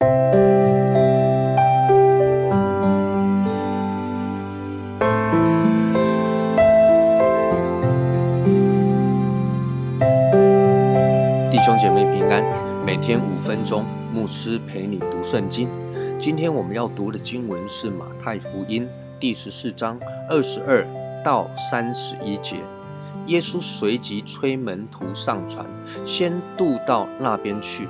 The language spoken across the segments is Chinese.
弟兄姐妹平安，每天五分钟，牧师陪你读圣经。今天我们要读的经文是马太福音第十四章二十二到三十一节。耶稣随即催门徒上船，先渡到那边去。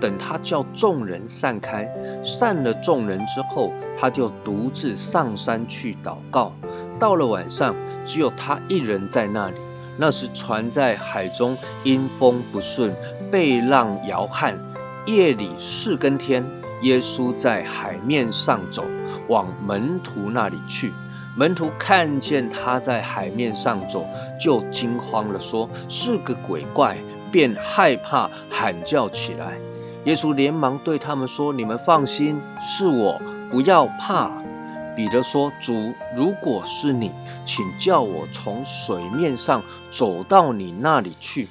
等他叫众人散开，散了众人之后，他就独自上山去祷告。到了晚上，只有他一人在那里。那时船在海中，因风不顺，被浪摇撼。夜里四更天，耶稣在海面上走，往门徒那里去。门徒看见他在海面上走，就惊慌了，说是个鬼怪，便害怕，喊叫起来。耶稣连忙对他们说：“你们放心，是我，不要怕。”彼得说：“主，如果是你，请叫我从水面上走到你那里去。”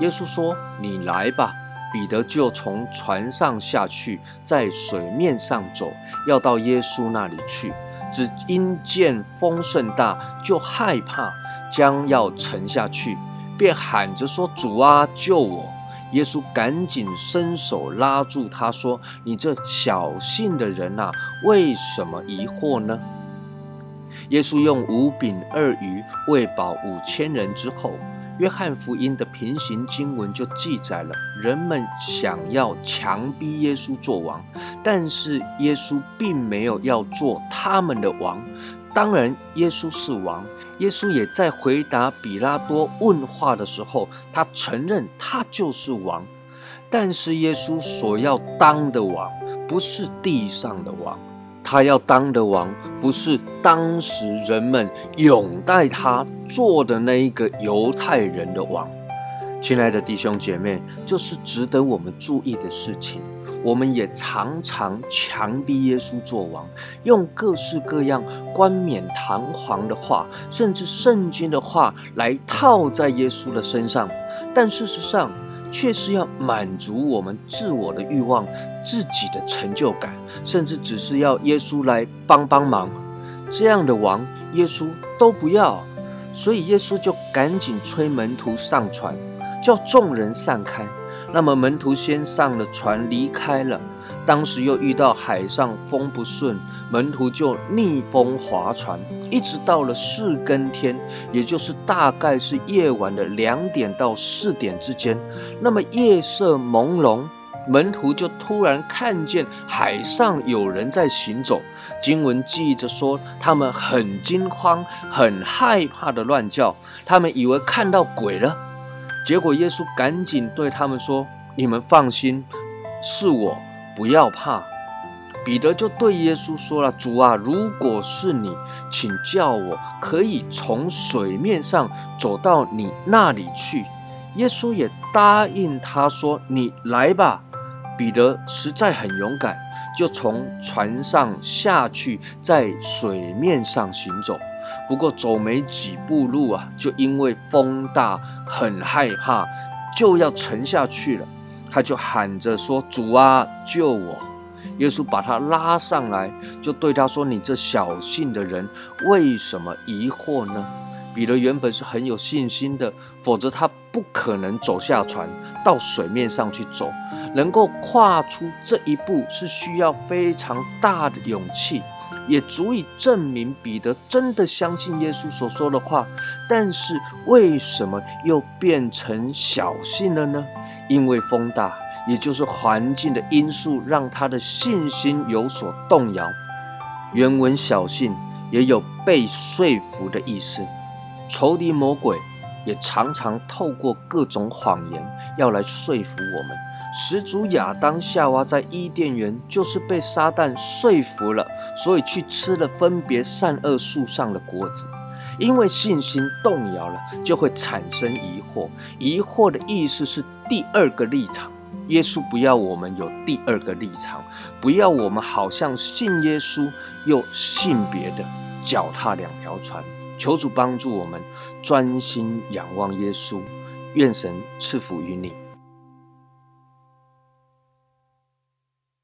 耶稣说：“你来吧。”彼得就从船上下去，在水面上走，要到耶稣那里去。只因见风甚大，就害怕，将要沉下去，便喊着说：“主啊，救我！”耶稣赶紧伸手拉住他，说：“你这小信的人呐，为什么疑惑呢？”耶稣用五饼二鱼喂饱五千人之后，约翰福音的平行经文就记载了人们想要强逼耶稣做王，但是耶稣并没有要做他们的王。当然，耶稣是王。耶稣也在回答比拉多问话的时候，他承认他就是王。但是，耶稣所要当的王，不是地上的王，他要当的王，不是当时人们拥戴他做的那一个犹太人的王。亲爱的弟兄姐妹，这是值得我们注意的事情。我们也常常强逼耶稣做王，用各式各样冠冕堂皇的话，甚至圣经的话来套在耶稣的身上，但事实上却是要满足我们自我的欲望、自己的成就感，甚至只是要耶稣来帮帮忙。这样的王，耶稣都不要，所以耶稣就赶紧催门徒上船，叫众人散开。那么门徒先上了船离开了，当时又遇到海上风不顺，门徒就逆风划船，一直到了四更天，也就是大概是夜晚的两点到四点之间。那么夜色朦胧，门徒就突然看见海上有人在行走。经文记着说，他们很惊慌、很害怕的乱叫，他们以为看到鬼了。结果，耶稣赶紧对他们说：“你们放心，是我，不要怕。”彼得就对耶稣说了：“主啊，如果是你，请叫我可以从水面上走到你那里去。”耶稣也答应他说：“你来吧。”彼得实在很勇敢，就从船上下去，在水面上行走。不过走没几步路啊，就因为风大，很害怕，就要沉下去了。他就喊着说：“主啊，救我！”耶稣把他拉上来，就对他说：“你这小信的人，为什么疑惑呢？”彼得原本是很有信心的，否则他不可能走下船到水面上去走。能够跨出这一步，是需要非常大的勇气，也足以证明彼得真的相信耶稣所说的话。但是为什么又变成小信了呢？因为风大，也就是环境的因素，让他的信心有所动摇。原文小信也有被说服的意思。仇敌魔鬼也常常透过各种谎言要来说服我们。始祖亚当夏娃在伊甸园就是被撒旦说服了，所以去吃了分别善恶树上的果子。因为信心动摇了，就会产生疑惑。疑惑的意思是第二个立场。耶稣不要我们有第二个立场，不要我们好像信耶稣又信别的，脚踏两条船。求主帮助我们专心仰望耶稣，愿神赐福于你。